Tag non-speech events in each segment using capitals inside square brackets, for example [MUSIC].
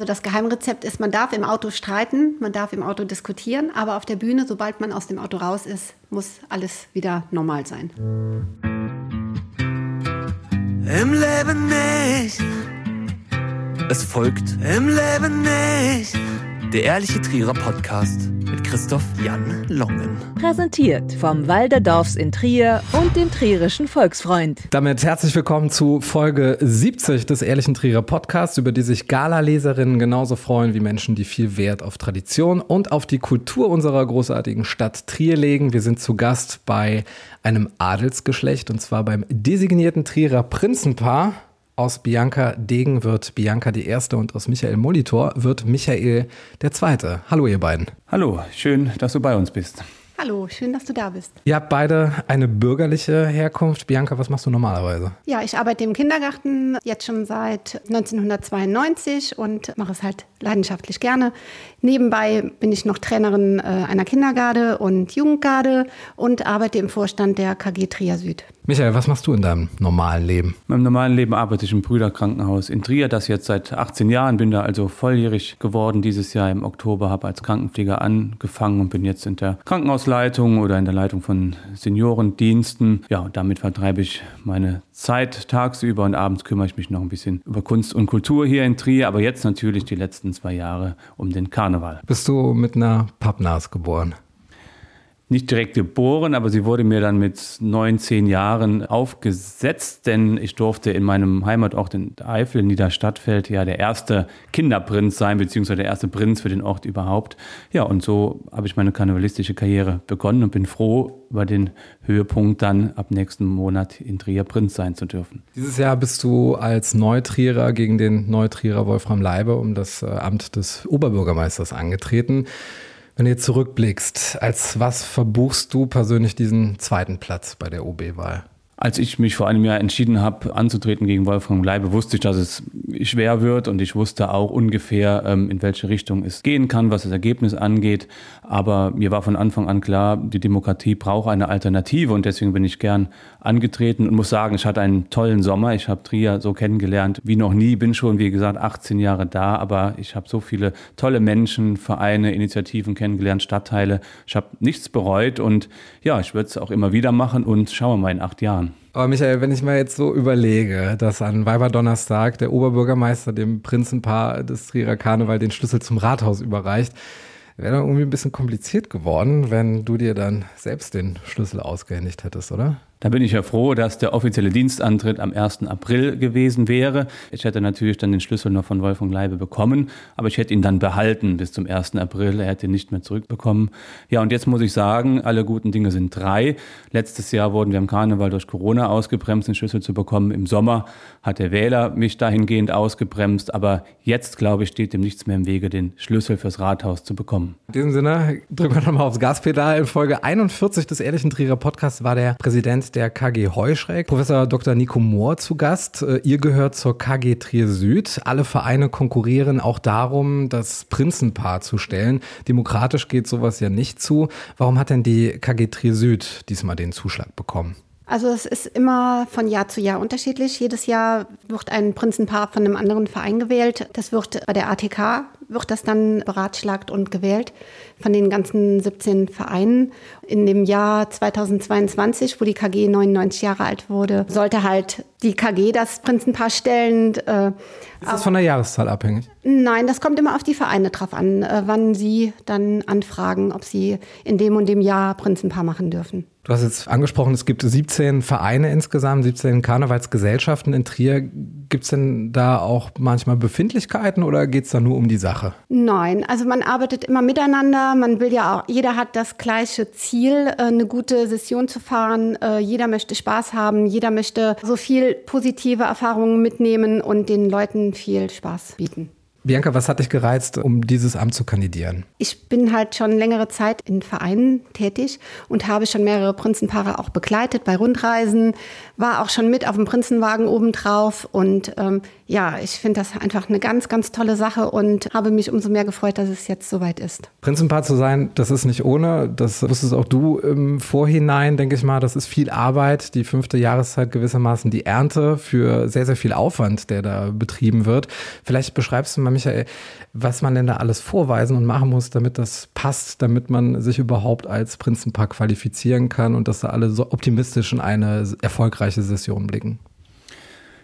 Also das Geheimrezept ist, man darf im Auto streiten, man darf im Auto diskutieren, aber auf der Bühne, sobald man aus dem Auto raus ist, muss alles wieder normal sein. Im Leben nicht. Es folgt Im Leben nicht. Der Ehrliche Trierer Podcast mit Christoph Jan Longen. Präsentiert vom Walderdorfs in Trier und dem Trierischen Volksfreund. Damit herzlich willkommen zu Folge 70 des Ehrlichen Trierer Podcasts, über die sich Gala-Leserinnen genauso freuen wie Menschen, die viel Wert auf Tradition und auf die Kultur unserer großartigen Stadt Trier legen. Wir sind zu Gast bei einem Adelsgeschlecht und zwar beim designierten Trierer Prinzenpaar. Aus Bianca Degen wird Bianca die Erste und aus Michael Molitor wird Michael der Zweite. Hallo ihr beiden. Hallo, schön, dass du bei uns bist. Hallo, schön, dass du da bist. Ihr habt beide eine bürgerliche Herkunft. Bianca, was machst du normalerweise? Ja, ich arbeite im Kindergarten jetzt schon seit 1992 und mache es halt leidenschaftlich gerne. Nebenbei bin ich noch Trainerin äh, einer Kindergarde und Jugendgarde und arbeite im Vorstand der KG Trier Süd. Michael, was machst du in deinem normalen Leben? In meinem normalen Leben arbeite ich im Brüderkrankenhaus in Trier, das jetzt seit 18 Jahren, bin da also volljährig geworden dieses Jahr im Oktober, habe als Krankenpfleger angefangen und bin jetzt in der Krankenhausleitung oder in der Leitung von Seniorendiensten. Ja, und damit vertreibe ich meine Zeit tagsüber und abends kümmere ich mich noch ein bisschen über Kunst und Kultur hier in Trier, aber jetzt natürlich die letzten zwei Jahre um den Karneval. Bist du mit einer Pappnase geboren? Nicht direkt geboren, aber sie wurde mir dann mit neun, zehn Jahren aufgesetzt, denn ich durfte in meinem Heimatort in Eifel, in Niederstadtfeld, ja der erste Kinderprinz sein, beziehungsweise der erste Prinz für den Ort überhaupt. Ja, und so habe ich meine karnevalistische Karriere begonnen und bin froh, über den Höhepunkt dann ab nächsten Monat in Trier Prinz sein zu dürfen. Dieses Jahr bist du als Neutrierer gegen den Neutrierer Wolfram Leibe um das äh, Amt des Oberbürgermeisters angetreten. Wenn du jetzt zurückblickst, als was verbuchst du persönlich diesen zweiten Platz bei der OB-Wahl? Als ich mich vor einem Jahr entschieden habe, anzutreten gegen Wolfgang Leibe, wusste ich, dass es schwer wird und ich wusste auch ungefähr, ähm, in welche Richtung es gehen kann, was das Ergebnis angeht. Aber mir war von Anfang an klar, die Demokratie braucht eine Alternative und deswegen bin ich gern angetreten und muss sagen, ich hatte einen tollen Sommer. Ich habe Trier so kennengelernt wie noch nie, bin schon, wie gesagt, 18 Jahre da, aber ich habe so viele tolle Menschen, Vereine, Initiativen kennengelernt, Stadtteile. Ich habe nichts bereut und ja, ich würde es auch immer wieder machen und schauen wir mal in acht Jahren. Aber Michael, wenn ich mir jetzt so überlege, dass an Weiberdonnerstag der Oberbürgermeister dem Prinzenpaar des Trierer Karneval den Schlüssel zum Rathaus überreicht, wäre doch irgendwie ein bisschen kompliziert geworden, wenn du dir dann selbst den Schlüssel ausgehändigt hättest, oder? Da bin ich ja froh, dass der offizielle Dienstantritt am 1. April gewesen wäre. Ich hätte natürlich dann den Schlüssel noch von Wolfgang Leibe bekommen, aber ich hätte ihn dann behalten bis zum 1. April. Er hätte ihn nicht mehr zurückbekommen. Ja, und jetzt muss ich sagen, alle guten Dinge sind drei. Letztes Jahr wurden wir im Karneval durch Corona ausgebremst, den Schlüssel zu bekommen. Im Sommer hat der Wähler mich dahingehend ausgebremst, aber jetzt, glaube ich, steht dem nichts mehr im Wege, den Schlüssel fürs Rathaus zu bekommen. In diesem Sinne drücken wir nochmal aufs Gaspedal. In Folge 41 des Ehrlichen Trierer Podcasts war der Präsident der KG Heuschreck, Professor Dr. Nico Mohr zu Gast. Äh, ihr gehört zur KG Trier Süd. Alle Vereine konkurrieren auch darum, das Prinzenpaar zu stellen. Demokratisch geht sowas ja nicht zu. Warum hat denn die KG Trier Süd diesmal den Zuschlag bekommen? Also es ist immer von Jahr zu Jahr unterschiedlich. Jedes Jahr wird ein Prinzenpaar von einem anderen Verein gewählt. Das wird bei der ATK wird das dann beratschlagt und gewählt von den ganzen 17 Vereinen. In dem Jahr 2022, wo die KG 99 Jahre alt wurde, sollte halt die KG das Prinzenpaar stellen. Äh, Ist das von der Jahreszahl abhängig? Nein, das kommt immer auf die Vereine drauf an, äh, wann sie dann anfragen, ob sie in dem und dem Jahr Prinzenpaar machen dürfen. Du hast jetzt angesprochen, es gibt 17 Vereine insgesamt, 17 Karnevalsgesellschaften in Trier. Gibt es denn da auch manchmal Befindlichkeiten oder geht es da nur um die Sache? Nein, also man arbeitet immer miteinander. Man will ja auch, jeder hat das gleiche Ziel, äh, eine gute Session zu fahren. Äh, jeder möchte Spaß haben, jeder möchte so viel positive Erfahrungen mitnehmen und den Leuten viel Spaß bieten. Bianca, was hat dich gereizt, um dieses Amt zu kandidieren? Ich bin halt schon längere Zeit in Vereinen tätig und habe schon mehrere Prinzenpaare auch begleitet bei Rundreisen, war auch schon mit auf dem Prinzenwagen obendrauf und ähm, ja, ich finde das einfach eine ganz, ganz tolle Sache und habe mich umso mehr gefreut, dass es jetzt soweit ist. Prinzenpaar zu sein, das ist nicht ohne. Das wusstest auch du im Vorhinein, denke ich mal. Das ist viel Arbeit, die fünfte Jahreszeit gewissermaßen die Ernte für sehr, sehr viel Aufwand, der da betrieben wird. Vielleicht beschreibst du mal mal, Michael, was man denn da alles vorweisen und machen muss, damit das passt, damit man sich überhaupt als Prinzenpaar qualifizieren kann und dass da alle so optimistisch in eine erfolgreiche Session blicken.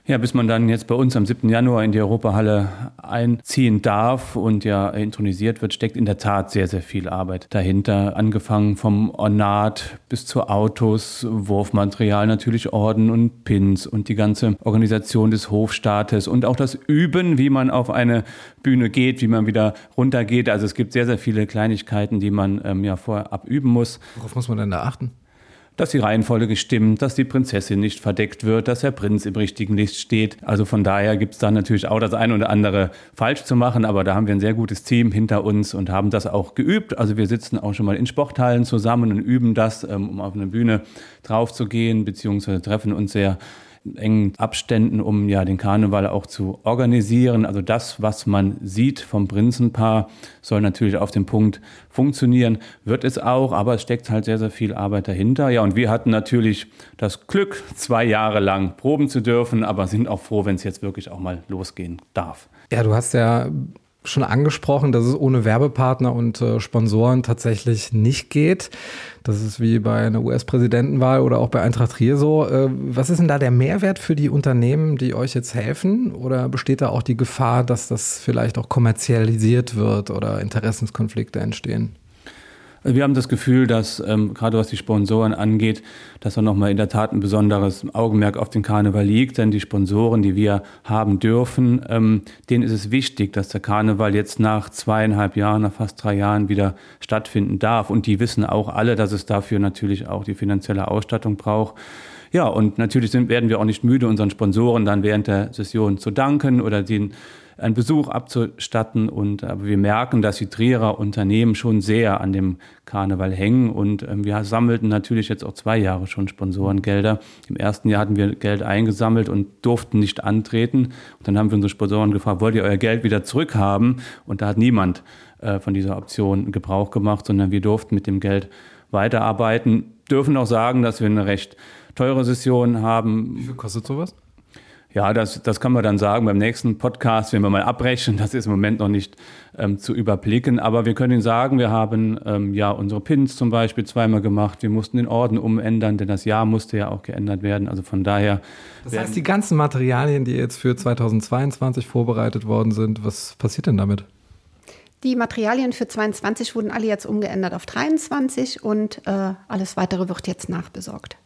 Ja, bis man dann jetzt bei uns am 7. Januar in die Europahalle einziehen darf und ja intronisiert wird, steckt in der Tat sehr, sehr viel Arbeit dahinter. Angefangen vom Ornat bis zu Autos, Wurfmaterial, natürlich Orden und Pins und die ganze Organisation des Hofstaates und auch das Üben, wie man auf eine Bühne geht, wie man wieder runtergeht. Also es gibt sehr, sehr viele Kleinigkeiten, die man ähm, ja vorab üben muss. Worauf muss man denn da achten? Dass die Reihenfolge stimmt, dass die Prinzessin nicht verdeckt wird, dass der Prinz im richtigen Licht steht. Also von daher gibt es da natürlich auch das eine oder andere falsch zu machen, aber da haben wir ein sehr gutes Team hinter uns und haben das auch geübt. Also wir sitzen auch schon mal in Sporthallen zusammen und üben das, ähm, um auf eine Bühne drauf zu gehen, beziehungsweise treffen uns sehr engen Abständen, um ja den Karneval auch zu organisieren. Also das, was man sieht vom Prinzenpaar, soll natürlich auf dem Punkt funktionieren, wird es auch, aber es steckt halt sehr, sehr viel Arbeit dahinter. Ja, und wir hatten natürlich das Glück, zwei Jahre lang proben zu dürfen, aber sind auch froh, wenn es jetzt wirklich auch mal losgehen darf. Ja, du hast ja schon angesprochen, dass es ohne Werbepartner und äh, Sponsoren tatsächlich nicht geht. Das ist wie bei einer US-Präsidentenwahl oder auch bei Eintracht Trier so. Äh, was ist denn da der Mehrwert für die Unternehmen, die euch jetzt helfen? Oder besteht da auch die Gefahr, dass das vielleicht auch kommerzialisiert wird oder Interessenskonflikte entstehen? Wir haben das Gefühl, dass ähm, gerade was die Sponsoren angeht, dass da nochmal in der Tat ein besonderes Augenmerk auf den Karneval liegt. Denn die Sponsoren, die wir haben dürfen, ähm, denen ist es wichtig, dass der Karneval jetzt nach zweieinhalb Jahren, nach fast drei Jahren wieder stattfinden darf. Und die wissen auch alle, dass es dafür natürlich auch die finanzielle Ausstattung braucht. Ja, und natürlich sind, werden wir auch nicht müde, unseren Sponsoren dann während der Session zu danken oder den einen Besuch abzustatten. Und aber wir merken, dass die Trierer Unternehmen schon sehr an dem Karneval hängen. Und ähm, wir sammelten natürlich jetzt auch zwei Jahre schon Sponsorengelder. Im ersten Jahr hatten wir Geld eingesammelt und durften nicht antreten. Und dann haben wir unsere Sponsoren gefragt, wollt ihr euer Geld wieder zurückhaben? Und da hat niemand äh, von dieser Option Gebrauch gemacht, sondern wir durften mit dem Geld weiterarbeiten. Dürfen auch sagen, dass wir eine recht teure Session haben. Wie viel kostet sowas? Ja, das, das kann man dann sagen beim nächsten Podcast, wenn wir mal abbrechen. Das ist im Moment noch nicht ähm, zu überblicken. Aber wir können Ihnen sagen, wir haben ähm, ja unsere Pins zum Beispiel zweimal gemacht. Wir mussten den Orden umändern, denn das Jahr musste ja auch geändert werden. Also von daher. Das heißt, die ganzen Materialien, die jetzt für 2022 vorbereitet worden sind, was passiert denn damit? Die Materialien für 22 wurden alle jetzt umgeändert auf 23 und äh, alles weitere wird jetzt nachbesorgt.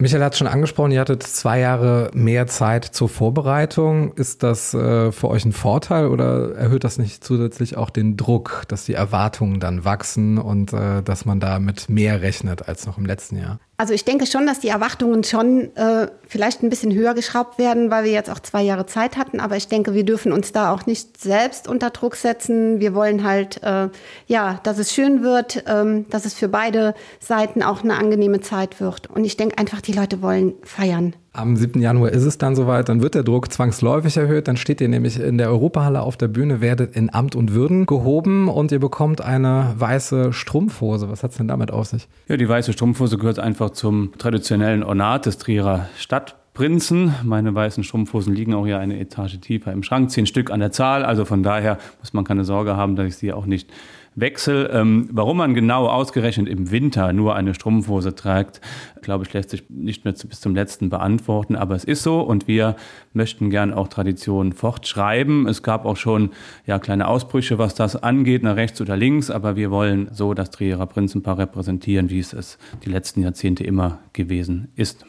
Michael hat schon angesprochen, ihr hattet zwei Jahre mehr Zeit zur Vorbereitung. Ist das äh, für euch ein Vorteil oder erhöht das nicht zusätzlich auch den Druck, dass die Erwartungen dann wachsen und äh, dass man da mit mehr rechnet als noch im letzten Jahr? Also ich denke schon, dass die Erwartungen schon äh, vielleicht ein bisschen höher geschraubt werden, weil wir jetzt auch zwei Jahre Zeit hatten. Aber ich denke, wir dürfen uns da auch nicht selbst unter Druck setzen. Wir wollen halt, äh, ja, dass es schön wird, ähm, dass es für beide Seiten auch eine angenehme Zeit wird. Und ich denke einfach, die Leute wollen feiern. Am 7. Januar ist es dann soweit, dann wird der Druck zwangsläufig erhöht, dann steht ihr nämlich in der Europahalle auf der Bühne, werdet in Amt und Würden gehoben und ihr bekommt eine weiße Strumpfhose. Was hat es denn damit auf sich? Ja, die weiße Strumpfhose gehört einfach zum traditionellen Ornat des Trierer Stadtprinzen. Meine weißen Strumpfhosen liegen auch hier eine Etage tiefer im Schrank, zehn Stück an der Zahl. Also von daher muss man keine Sorge haben, dass ich sie auch nicht Wechsel. Ähm, warum man genau ausgerechnet im Winter nur eine Strumpfhose trägt, glaube ich, lässt sich nicht mehr bis zum letzten beantworten. Aber es ist so und wir möchten gern auch Traditionen fortschreiben. Es gab auch schon ja, kleine Ausbrüche, was das angeht, nach rechts oder links. Aber wir wollen so das Trierer Prinzenpaar repräsentieren, wie es es die letzten Jahrzehnte immer gewesen ist.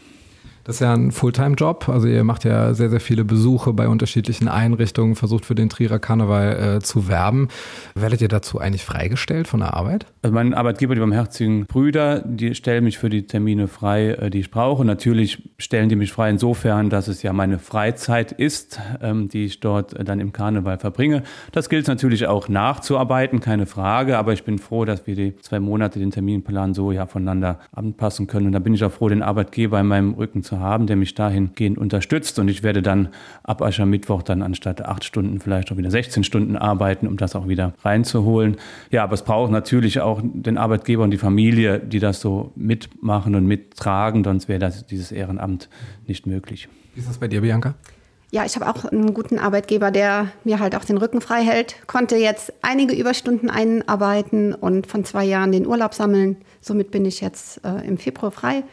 Das ist ja ein Fulltime-Job. Also ihr macht ja sehr, sehr viele Besuche bei unterschiedlichen Einrichtungen, versucht für den Trierer Karneval äh, zu werben. Werdet ihr dazu eigentlich freigestellt von der Arbeit? Also mein Arbeitgeber, die barmherzigen Brüder, die stellen mich für die Termine frei, äh, die ich brauche. Natürlich stellen die mich frei insofern, dass es ja meine Freizeit ist, ähm, die ich dort äh, dann im Karneval verbringe. Das gilt natürlich auch nachzuarbeiten, keine Frage. Aber ich bin froh, dass wir die zwei Monate den Terminplan so ja voneinander anpassen können. Und da bin ich auch froh, den Arbeitgeber in meinem Rücken zu haben, der mich dahingehend unterstützt. Und ich werde dann ab Aschermittwoch dann anstatt acht Stunden vielleicht auch wieder 16 Stunden arbeiten, um das auch wieder reinzuholen. Ja, aber es braucht natürlich auch den Arbeitgeber und die Familie, die das so mitmachen und mittragen, sonst wäre das, dieses Ehrenamt nicht möglich. Wie ist das bei dir, Bianca? Ja, ich habe auch einen guten Arbeitgeber, der mir halt auch den Rücken frei hält. Konnte jetzt einige Überstunden einarbeiten und von zwei Jahren den Urlaub sammeln. Somit bin ich jetzt äh, im Februar frei,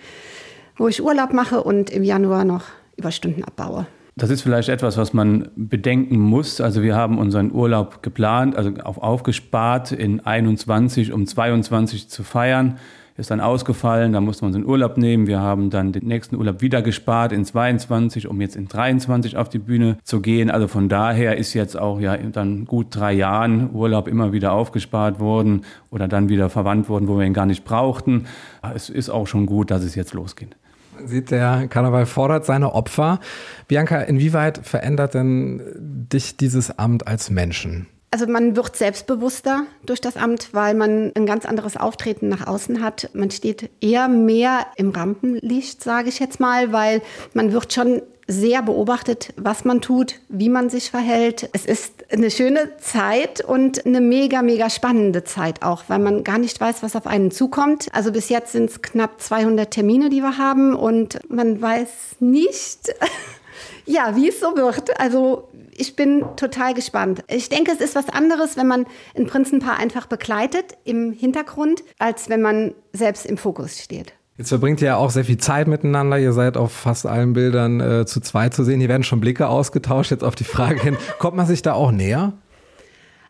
wo ich Urlaub mache und im Januar noch Überstunden abbaue. Das ist vielleicht etwas, was man bedenken muss. Also wir haben unseren Urlaub geplant, also auch aufgespart, in 21 um 22 zu feiern ist dann ausgefallen, da mussten wir uns in Urlaub nehmen. Wir haben dann den nächsten Urlaub wieder gespart in 22, um jetzt in 23 auf die Bühne zu gehen. Also von daher ist jetzt auch ja dann gut drei Jahren Urlaub immer wieder aufgespart worden oder dann wieder verwandt worden, wo wir ihn gar nicht brauchten. Es ist auch schon gut, dass es jetzt losgeht sieht, der Karneval fordert seine Opfer. Bianca, inwieweit verändert denn dich dieses Amt als Menschen? Also man wird selbstbewusster durch das Amt, weil man ein ganz anderes Auftreten nach außen hat. Man steht eher mehr im Rampenlicht, sage ich jetzt mal, weil man wird schon sehr beobachtet, was man tut, wie man sich verhält. Es ist eine schöne Zeit und eine mega, mega spannende Zeit auch, weil man gar nicht weiß, was auf einen zukommt. Also bis jetzt sind es knapp 200 Termine, die wir haben und man weiß nicht, [LAUGHS] ja, wie es so wird. Also ich bin total gespannt. Ich denke, es ist was anderes, wenn man ein Prinzenpaar einfach begleitet im Hintergrund, als wenn man selbst im Fokus steht. Jetzt verbringt ihr ja auch sehr viel Zeit miteinander. Ihr seid auf fast allen Bildern äh, zu zweit zu sehen. Hier werden schon Blicke ausgetauscht. Jetzt auf die Frage hin, kommt man sich da auch näher?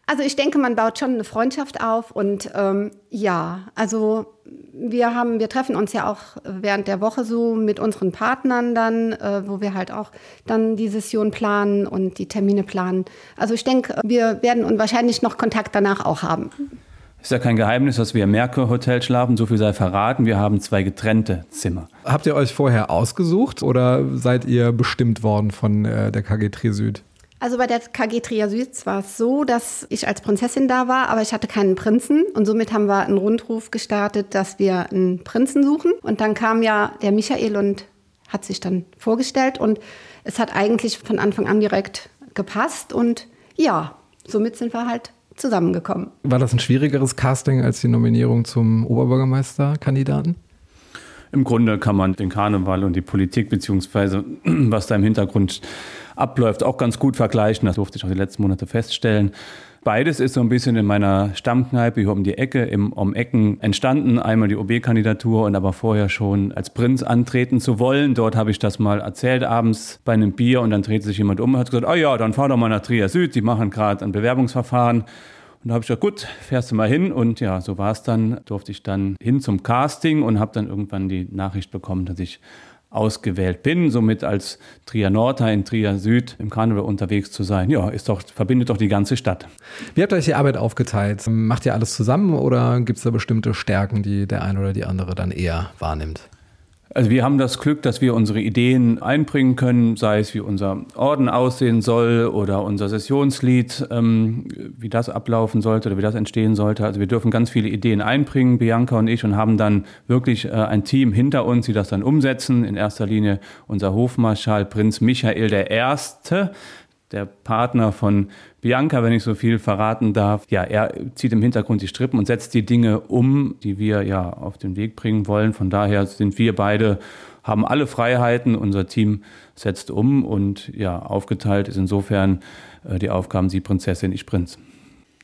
Also ich denke, man baut schon eine Freundschaft auf und ähm, ja, also wir haben, wir treffen uns ja auch während der Woche so mit unseren Partnern dann, äh, wo wir halt auch dann die Session planen und die Termine planen. Also ich denke, wir werden und wahrscheinlich noch Kontakt danach auch haben. Ist ja kein Geheimnis, dass wir im Merkur Hotel schlafen. So viel sei verraten. Wir haben zwei getrennte Zimmer. Habt ihr euch vorher ausgesucht oder seid ihr bestimmt worden von äh, der KG Tri Süd? Also bei der KG Trier Süd war es so, dass ich als Prinzessin da war, aber ich hatte keinen Prinzen. Und somit haben wir einen Rundruf gestartet, dass wir einen Prinzen suchen. Und dann kam ja der Michael und hat sich dann vorgestellt. Und es hat eigentlich von Anfang an direkt gepasst. Und ja, somit sind wir halt zusammengekommen. War das ein schwierigeres Casting als die Nominierung zum Oberbürgermeisterkandidaten? Im Grunde kann man den Karneval und die Politik beziehungsweise [CLEARS THROAT] was da im Hintergrund abläuft, auch ganz gut vergleichen. Das durfte ich auch die letzten Monate feststellen. Beides ist so ein bisschen in meiner Stammkneipe hier um die Ecke, im um Ecken entstanden. Einmal die OB-Kandidatur und aber vorher schon als Prinz antreten zu wollen. Dort habe ich das mal erzählt abends bei einem Bier und dann drehte sich jemand um und hat gesagt, ah oh ja, dann fahr doch mal nach Trier Süd, die machen gerade ein Bewerbungsverfahren. Und da habe ich gesagt, gut, fährst du mal hin. Und ja, so war es dann. Durfte ich dann hin zum Casting und habe dann irgendwann die Nachricht bekommen, dass ich ausgewählt bin, somit als Trier Nordteil in Trier Süd im Karneval unterwegs zu sein. Ja, ist doch, verbindet doch die ganze Stadt. Wie habt ihr euch die Arbeit aufgeteilt? Macht ihr alles zusammen oder gibt es da bestimmte Stärken, die der eine oder die andere dann eher wahrnimmt? Also wir haben das Glück, dass wir unsere Ideen einbringen können, sei es wie unser Orden aussehen soll oder unser Sessionslied, ähm, wie das ablaufen sollte oder wie das entstehen sollte. Also wir dürfen ganz viele Ideen einbringen, Bianca und ich, und haben dann wirklich äh, ein Team hinter uns, die das dann umsetzen. In erster Linie unser Hofmarschall Prinz Michael I., der Partner von Bianca, wenn ich so viel verraten darf. Ja, er zieht im Hintergrund die Strippen und setzt die Dinge um, die wir ja auf den Weg bringen wollen. Von daher sind wir beide, haben alle Freiheiten. Unser Team setzt um und ja, aufgeteilt ist insofern äh, die Aufgaben Sie Prinzessin, ich Prinz.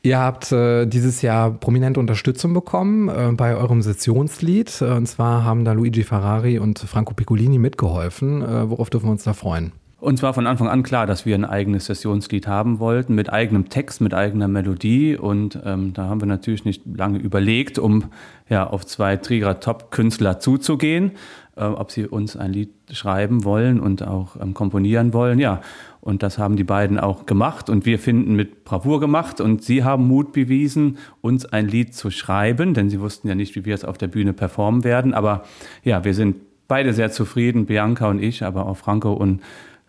Ihr habt äh, dieses Jahr prominente Unterstützung bekommen äh, bei eurem Sessionslied. Äh, und zwar haben da Luigi Ferrari und Franco Piccolini mitgeholfen. Äh, worauf dürfen wir uns da freuen? Uns war von Anfang an klar, dass wir ein eigenes Sessionslied haben wollten, mit eigenem Text, mit eigener Melodie. Und ähm, da haben wir natürlich nicht lange überlegt, um ja, auf zwei Trierer Top-Künstler zuzugehen, äh, ob sie uns ein Lied schreiben wollen und auch ähm, komponieren wollen. Ja, und das haben die beiden auch gemacht und wir finden mit Bravour gemacht. Und sie haben Mut bewiesen, uns ein Lied zu schreiben, denn sie wussten ja nicht, wie wir es auf der Bühne performen werden. Aber ja, wir sind beide sehr zufrieden, Bianca und ich, aber auch Franco und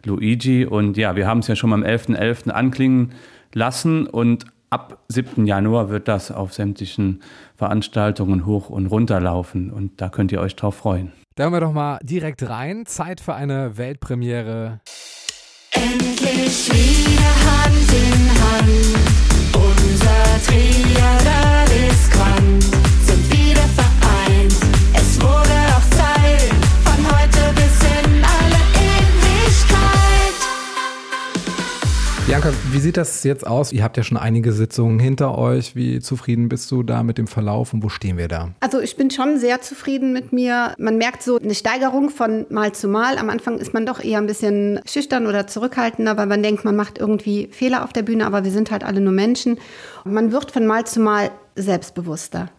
Luigi. Und ja, wir haben es ja schon am 11.11. .11. anklingen lassen und ab 7. Januar wird das auf sämtlichen Veranstaltungen hoch und runter laufen und da könnt ihr euch drauf freuen. Da hören wir doch mal direkt rein. Zeit für eine Weltpremiere. Endlich wieder Hand. Sieht das jetzt aus? Ihr habt ja schon einige Sitzungen hinter euch. Wie zufrieden bist du da mit dem Verlauf und wo stehen wir da? Also ich bin schon sehr zufrieden mit mir. Man merkt so eine Steigerung von Mal zu Mal. Am Anfang ist man doch eher ein bisschen schüchtern oder zurückhaltender, weil man denkt, man macht irgendwie Fehler auf der Bühne, aber wir sind halt alle nur Menschen. Und man wird von Mal zu Mal selbstbewusster.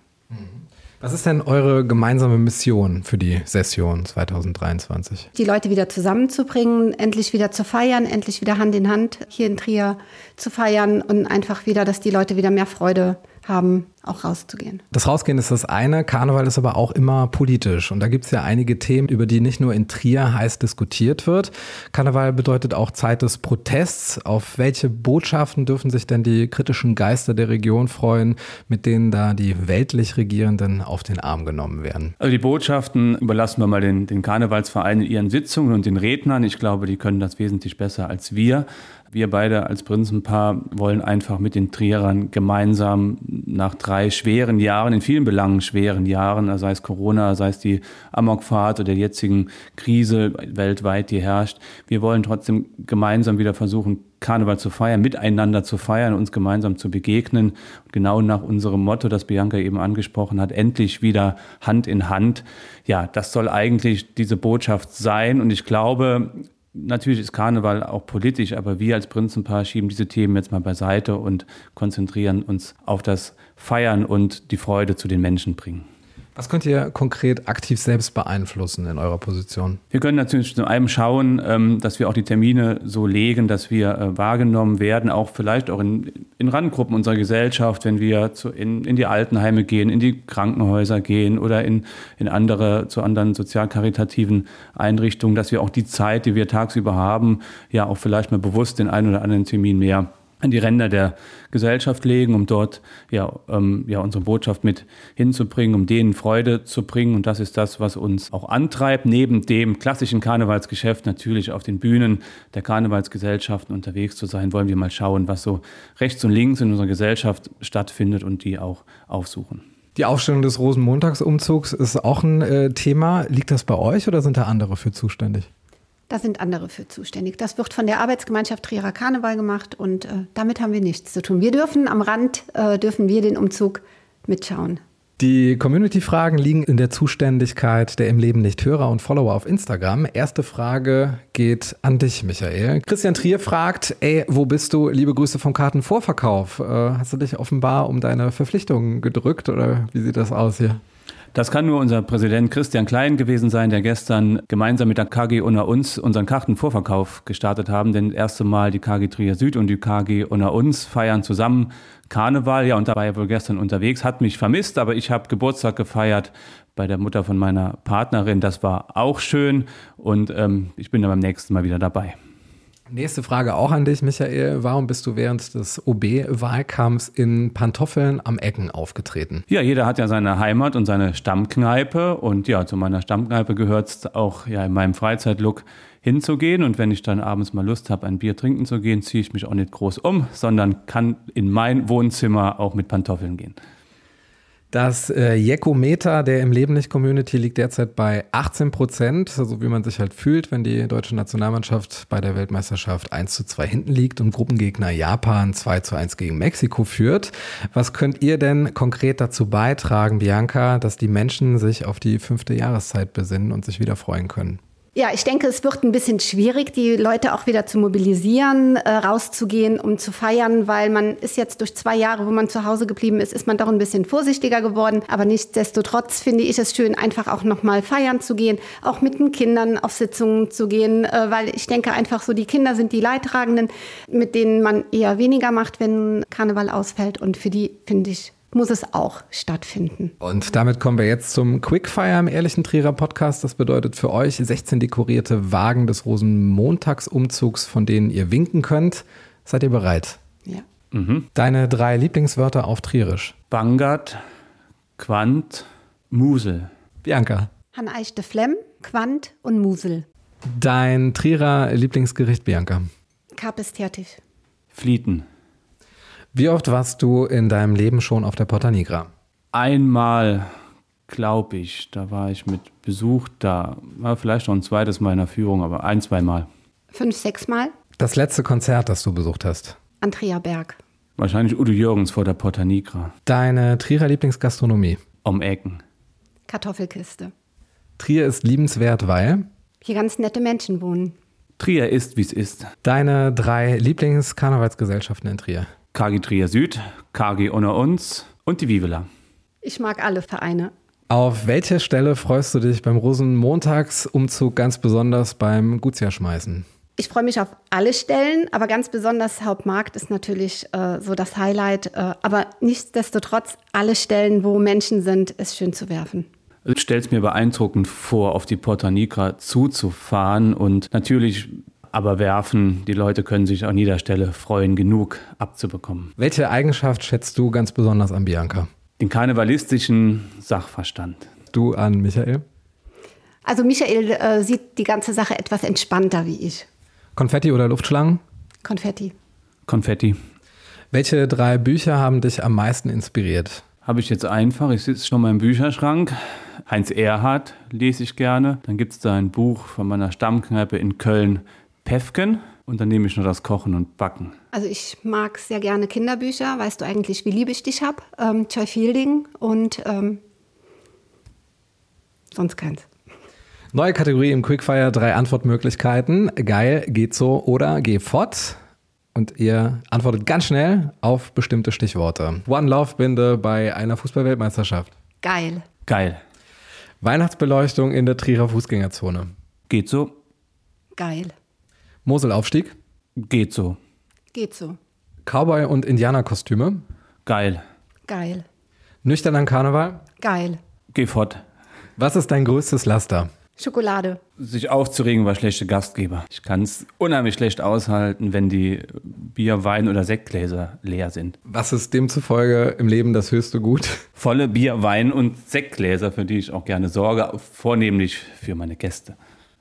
Was ist denn eure gemeinsame Mission für die Session 2023? Die Leute wieder zusammenzubringen, endlich wieder zu feiern, endlich wieder Hand in Hand hier in Trier zu feiern und einfach wieder, dass die Leute wieder mehr Freude haben, auch rauszugehen. Das Rausgehen ist das eine, Karneval ist aber auch immer politisch. Und da gibt es ja einige Themen, über die nicht nur in Trier heiß diskutiert wird. Karneval bedeutet auch Zeit des Protests. Auf welche Botschaften dürfen sich denn die kritischen Geister der Region freuen, mit denen da die weltlich Regierenden auf den Arm genommen werden? Also die Botschaften überlassen wir mal den, den Karnevalsvereinen in ihren Sitzungen und den Rednern. Ich glaube, die können das wesentlich besser als wir. Wir beide als Prinzenpaar wollen einfach mit den Trierern gemeinsam nach drei schweren Jahren, in vielen Belangen schweren Jahren, sei es Corona, sei es die Amokfahrt oder der jetzigen Krise weltweit, die herrscht, wir wollen trotzdem gemeinsam wieder versuchen, Karneval zu feiern, miteinander zu feiern, uns gemeinsam zu begegnen. Genau nach unserem Motto, das Bianca eben angesprochen hat, endlich wieder Hand in Hand. Ja, das soll eigentlich diese Botschaft sein. Und ich glaube, Natürlich ist Karneval auch politisch, aber wir als Prinzenpaar schieben diese Themen jetzt mal beiseite und konzentrieren uns auf das Feiern und die Freude zu den Menschen bringen. Was könnt ihr konkret aktiv selbst beeinflussen in eurer Position? Wir können natürlich zu einem schauen, ähm, dass wir auch die Termine so legen, dass wir äh, wahrgenommen werden, auch vielleicht auch in, in Randgruppen unserer Gesellschaft, wenn wir zu, in, in die Altenheime gehen, in die Krankenhäuser gehen oder in, in andere, zu anderen sozial-karitativen Einrichtungen, dass wir auch die Zeit, die wir tagsüber haben, ja auch vielleicht mal bewusst den einen oder anderen Termin mehr an die Ränder der Gesellschaft legen, um dort ja, ähm, ja unsere Botschaft mit hinzubringen, um denen Freude zu bringen. Und das ist das, was uns auch antreibt, neben dem klassischen Karnevalsgeschäft natürlich auf den Bühnen der Karnevalsgesellschaften unterwegs zu sein, wollen wir mal schauen, was so rechts und links in unserer Gesellschaft stattfindet und die auch aufsuchen. Die Aufstellung des Rosenmontagsumzugs ist auch ein äh, Thema. Liegt das bei euch oder sind da andere für zuständig? Da sind andere für zuständig. Das wird von der Arbeitsgemeinschaft Trierer Karneval gemacht und äh, damit haben wir nichts zu tun. Wir dürfen am Rand, äh, dürfen wir den Umzug mitschauen. Die Community-Fragen liegen in der Zuständigkeit der im Leben nicht Hörer und Follower auf Instagram. Erste Frage geht an dich, Michael. Christian Trier fragt, ey, wo bist du? Liebe Grüße vom Kartenvorverkauf. Äh, hast du dich offenbar um deine Verpflichtungen gedrückt oder wie sieht das aus hier? Das kann nur unser Präsident Christian Klein gewesen sein, der gestern gemeinsam mit der KG unter uns unseren Kartenvorverkauf gestartet haben. Denn das erste Mal die KG Trier Süd und die KG unter uns feiern zusammen Karneval. Ja, und da war er wohl gestern unterwegs, hat mich vermisst, aber ich habe Geburtstag gefeiert bei der Mutter von meiner Partnerin. Das war auch schön und ähm, ich bin dann beim nächsten Mal wieder dabei. Nächste Frage auch an dich, Michael. Warum bist du während des OB-Wahlkampfs in Pantoffeln am Ecken aufgetreten? Ja, jeder hat ja seine Heimat und seine Stammkneipe. Und ja, zu meiner Stammkneipe gehört es auch ja in meinem Freizeitlook hinzugehen. Und wenn ich dann abends mal Lust habe, ein Bier trinken zu gehen, ziehe ich mich auch nicht groß um, sondern kann in mein Wohnzimmer auch mit Pantoffeln gehen. Das äh, Jekometer der im Leben nicht Community liegt derzeit bei 18 Prozent, so wie man sich halt fühlt, wenn die deutsche Nationalmannschaft bei der Weltmeisterschaft 1 zu 2 hinten liegt und Gruppengegner Japan 2 zu 1 gegen Mexiko führt. Was könnt ihr denn konkret dazu beitragen, Bianca, dass die Menschen sich auf die fünfte Jahreszeit besinnen und sich wieder freuen können? Ja, ich denke, es wird ein bisschen schwierig, die Leute auch wieder zu mobilisieren, äh, rauszugehen, um zu feiern, weil man ist jetzt durch zwei Jahre, wo man zu Hause geblieben ist, ist man doch ein bisschen vorsichtiger geworden. Aber nichtsdestotrotz finde ich es schön, einfach auch nochmal feiern zu gehen, auch mit den Kindern auf Sitzungen zu gehen, äh, weil ich denke einfach so, die Kinder sind die Leidtragenden, mit denen man eher weniger macht, wenn Karneval ausfällt. Und für die finde ich muss es auch stattfinden. Und damit kommen wir jetzt zum Quickfire im Ehrlichen Trierer Podcast. Das bedeutet für euch 16 dekorierte Wagen des Rosenmontagsumzugs, von denen ihr winken könnt. Seid ihr bereit? Ja. Mhm. Deine drei Lieblingswörter auf Trierisch. Bangert, Quant, Musel. Bianca. Haneichte Flemm, Quant und Musel. Dein Trierer Lieblingsgericht, Bianca. Kapes Tertiv. Flieten. Wie oft warst du in deinem Leben schon auf der Porta Nigra? Einmal, glaube ich, da war ich mit Besuch da. War vielleicht noch ein zweites Mal in der Führung, aber ein, zwei Mal. Fünf, sechs Mal. Das letzte Konzert, das du besucht hast? Andrea Berg. Wahrscheinlich Udo Jürgens vor der Porta Nigra. Deine Trierer Lieblingsgastronomie. Um Ecken. Kartoffelkiste. Trier ist liebenswert, weil Hier ganz nette Menschen wohnen. Trier ist, wie es ist. deine drei Lieblingskarnevalsgesellschaften in Trier. KG Trier Süd, KG Unter uns und die Vivela. Ich mag alle Vereine. Auf welche Stelle freust du dich beim Rosenmontagsumzug ganz besonders beim Gutsjahrschmeißen? Ich freue mich auf alle Stellen, aber ganz besonders Hauptmarkt ist natürlich äh, so das Highlight. Äh, aber nichtsdestotrotz, alle Stellen, wo Menschen sind, ist schön zu werfen. Also Ich stelle es mir beeindruckend vor, auf die Porta Nigra zuzufahren und natürlich aber werfen. Die Leute können sich an jeder Stelle freuen, genug abzubekommen. Welche Eigenschaft schätzt du ganz besonders an Bianca? Den karnevalistischen Sachverstand. Du an Michael? Also Michael äh, sieht die ganze Sache etwas entspannter wie ich. Konfetti oder Luftschlangen? Konfetti. Konfetti. Welche drei Bücher haben dich am meisten inspiriert? Habe ich jetzt einfach. Ich sitze schon mal im Bücherschrank. Heinz Erhardt lese ich gerne. Dann gibt es da ein Buch von meiner Stammkneipe in Köln, Pefken. Und dann nehme ich noch das Kochen und Backen. Also ich mag sehr gerne Kinderbücher. Weißt du eigentlich, wie lieb ich dich hab? Ähm, Joy Fielding und ähm, sonst keins. Neue Kategorie im Quickfire, drei Antwortmöglichkeiten. Geil, geht so oder geh fort. Und ihr antwortet ganz schnell auf bestimmte Stichworte. One Love Binde bei einer Fußballweltmeisterschaft. Geil. Geil. Weihnachtsbeleuchtung in der Trierer Fußgängerzone. Geht so. Geil. Moselaufstieg. Geht so. Geht so. Cowboy- und Indianerkostüme. Geil. Geil. Nüchtern an Karneval. Geil. Geh fort. Was ist dein größtes Laster? Schokolade. Sich aufzuregen war schlechte Gastgeber. Ich kann es unheimlich schlecht aushalten, wenn die Bier-, Wein- oder Sektgläser leer sind. Was ist demzufolge im Leben das höchste Gut? Volle Bier-, Wein- und Sektgläser, für die ich auch gerne sorge, vornehmlich für meine Gäste.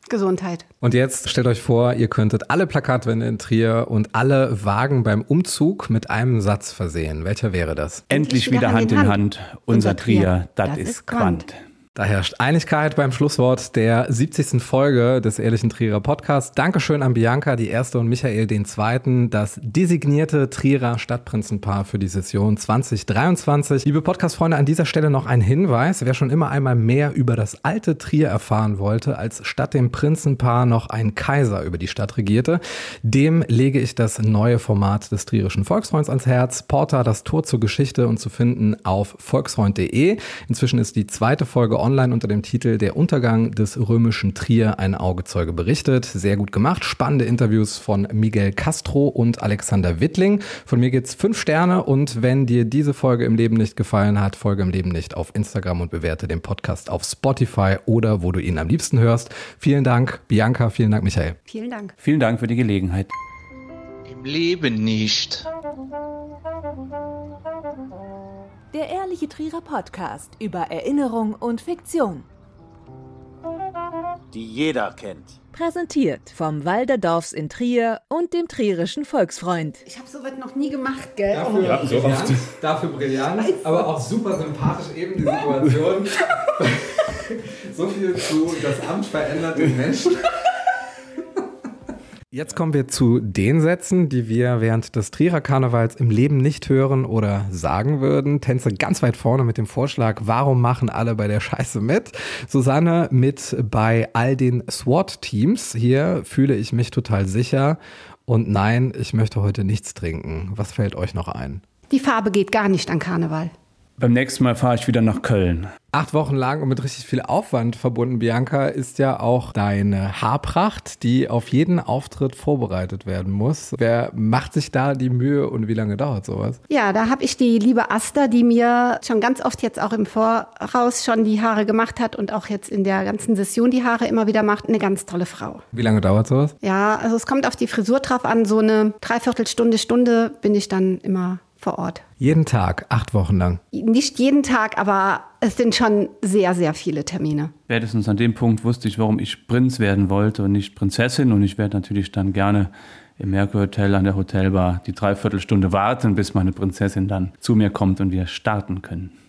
Gesundheit. Und jetzt stellt euch vor, ihr könntet alle Plakatwände in Trier und alle Wagen beim Umzug mit einem Satz versehen. Welcher wäre das? Endlich wieder Hand in Hand. Unser Trier, das ist Quant. Da herrscht Einigkeit beim Schlusswort der 70. Folge des Ehrlichen Trierer Podcasts. Dankeschön an Bianca, die erste, und Michael, den zweiten, das designierte Trierer Stadtprinzenpaar für die Session 2023. Liebe Podcast-Freunde, an dieser Stelle noch ein Hinweis. Wer schon immer einmal mehr über das alte Trier erfahren wollte, als statt dem Prinzenpaar noch ein Kaiser über die Stadt regierte, dem lege ich das neue Format des Trierischen Volksfreunds ans Herz. Porta, das Tor zur Geschichte und zu finden auf volksfreund.de. Inzwischen ist die zweite Folge online unter dem Titel Der Untergang des römischen Trier, ein Augezeuge berichtet. Sehr gut gemacht. Spannende Interviews von Miguel Castro und Alexander Wittling. Von mir geht's fünf Sterne und wenn dir diese Folge im Leben nicht gefallen hat, folge im Leben nicht auf Instagram und bewerte den Podcast auf Spotify oder wo du ihn am liebsten hörst. Vielen Dank, Bianca. Vielen Dank, Michael. Vielen Dank. Vielen Dank für die Gelegenheit. Im Leben nicht. Der Ehrliche Trierer Podcast über Erinnerung und Fiktion. die jeder kennt. Präsentiert vom Walderdorfs in Trier und dem Trierischen Volksfreund. Ich habe sowas noch nie gemacht, gell? Dafür, so brillant, dafür brillant, aber auch super sympathisch eben die Situation. [LAUGHS] so viel zu das Amt verändert den Menschen. Jetzt kommen wir zu den Sätzen, die wir während des Trierer Karnevals im Leben nicht hören oder sagen würden. Tänze ganz weit vorne mit dem Vorschlag, warum machen alle bei der Scheiße mit? Susanne mit bei all den SWAT-Teams. Hier fühle ich mich total sicher. Und nein, ich möchte heute nichts trinken. Was fällt euch noch ein? Die Farbe geht gar nicht an Karneval. Beim nächsten Mal fahre ich wieder nach Köln. Acht Wochen lang und mit richtig viel Aufwand verbunden, Bianca, ist ja auch deine Haarpracht, die auf jeden Auftritt vorbereitet werden muss. Wer macht sich da die Mühe und wie lange dauert sowas? Ja, da habe ich die liebe Asta, die mir schon ganz oft jetzt auch im Voraus schon die Haare gemacht hat und auch jetzt in der ganzen Session die Haare immer wieder macht. Eine ganz tolle Frau. Wie lange dauert sowas? Ja, also es kommt auf die Frisur drauf an. So eine Dreiviertelstunde, Stunde bin ich dann immer vor Ort. Jeden Tag, acht Wochen lang. Nicht jeden Tag, aber es sind schon sehr, sehr viele Termine. Spätestens an dem Punkt wusste ich, warum ich Prinz werden wollte und nicht Prinzessin. Und ich werde natürlich dann gerne im Merkur Hotel an der Hotelbar die Dreiviertelstunde warten, bis meine Prinzessin dann zu mir kommt und wir starten können.